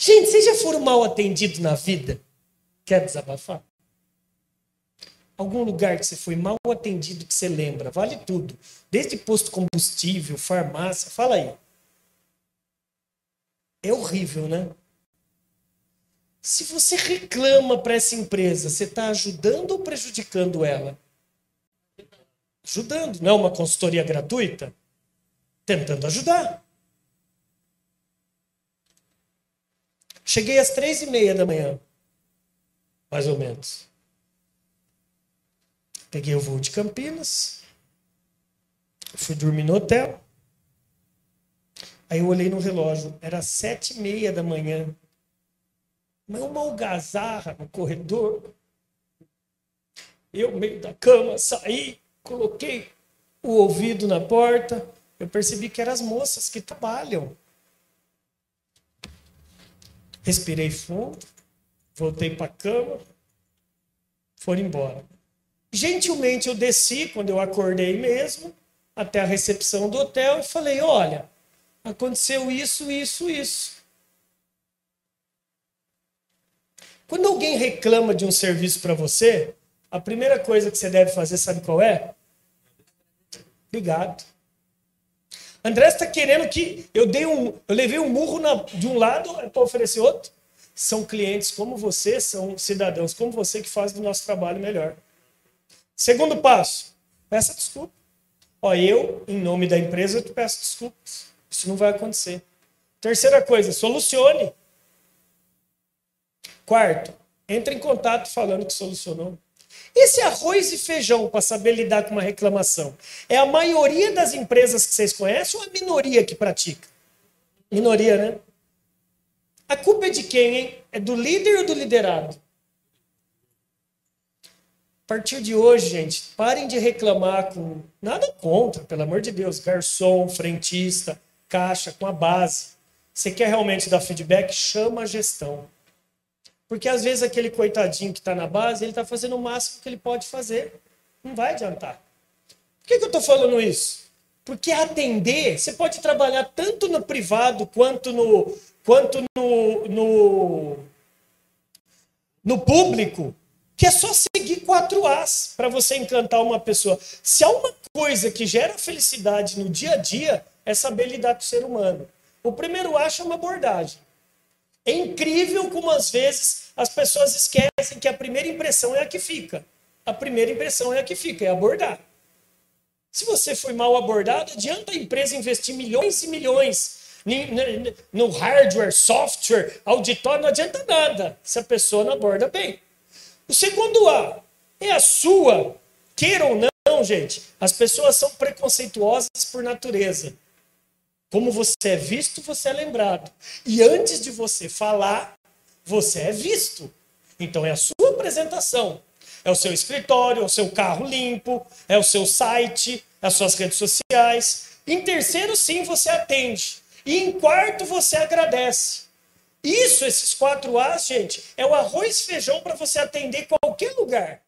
Gente, vocês já foram mal atendidos na vida? Quer desabafar? Algum lugar que você foi mal atendido que você lembra? Vale tudo. Desde posto combustível, farmácia, fala aí. É horrível, né? Se você reclama para essa empresa, você está ajudando ou prejudicando ela? Ajudando. Não é uma consultoria gratuita? Tentando ajudar. Cheguei às três e meia da manhã, mais ou menos. Peguei o voo de Campinas, fui dormir no hotel. Aí eu olhei no relógio, era sete e meia da manhã. Mas uma algazarra no corredor. Eu, meio da cama, saí, coloquei o ouvido na porta. Eu percebi que eram as moças que trabalham. Respirei fundo, voltei para a cama, foram embora. Gentilmente eu desci, quando eu acordei mesmo, até a recepção do hotel e falei: olha, aconteceu isso, isso, isso. Quando alguém reclama de um serviço para você, a primeira coisa que você deve fazer, sabe qual é? Obrigado. André está querendo que eu dei um, eu levei um murro na, de um lado para oferecer outro. São clientes como você, são cidadãos como você que fazem do nosso trabalho melhor. Segundo passo, peça desculpa. Ó, eu, em nome da empresa, te peço desculpas. Isso não vai acontecer. Terceira coisa, solucione. Quarto, entre em contato falando que solucionou. Esse arroz e feijão para saber lidar com uma reclamação é a maioria das empresas que vocês conhecem ou a minoria que pratica? Minoria, né? A culpa é de quem, hein? É do líder ou do liderado? A partir de hoje, gente, parem de reclamar com nada contra, pelo amor de Deus, garçom, frentista, caixa, com a base. Você quer realmente dar feedback? Chama a gestão. Porque às vezes aquele coitadinho que está na base, ele está fazendo o máximo que ele pode fazer. Não vai adiantar. Por que, que eu estou falando isso? Porque atender, você pode trabalhar tanto no privado quanto no, quanto no, no, no público, que é só seguir quatro As para você encantar uma pessoa. Se há uma coisa que gera felicidade no dia a dia, é saber lidar com o ser humano. O primeiro A chama abordagem. É incrível como às vezes as pessoas esquecem que a primeira impressão é a que fica. A primeira impressão é a que fica, é abordar. Se você foi mal abordado, adianta a empresa investir milhões e milhões no hardware, software, auditório, não adianta nada se a pessoa não aborda bem. O segundo A é a sua, queira ou não, gente, as pessoas são preconceituosas por natureza. Como você é visto, você é lembrado. E antes de você falar, você é visto. Então é a sua apresentação. É o seu escritório, é o seu carro limpo, é o seu site, é as suas redes sociais. Em terceiro, sim, você atende. E em quarto, você agradece. Isso, esses quatro A's, gente, é o arroz e feijão para você atender qualquer lugar.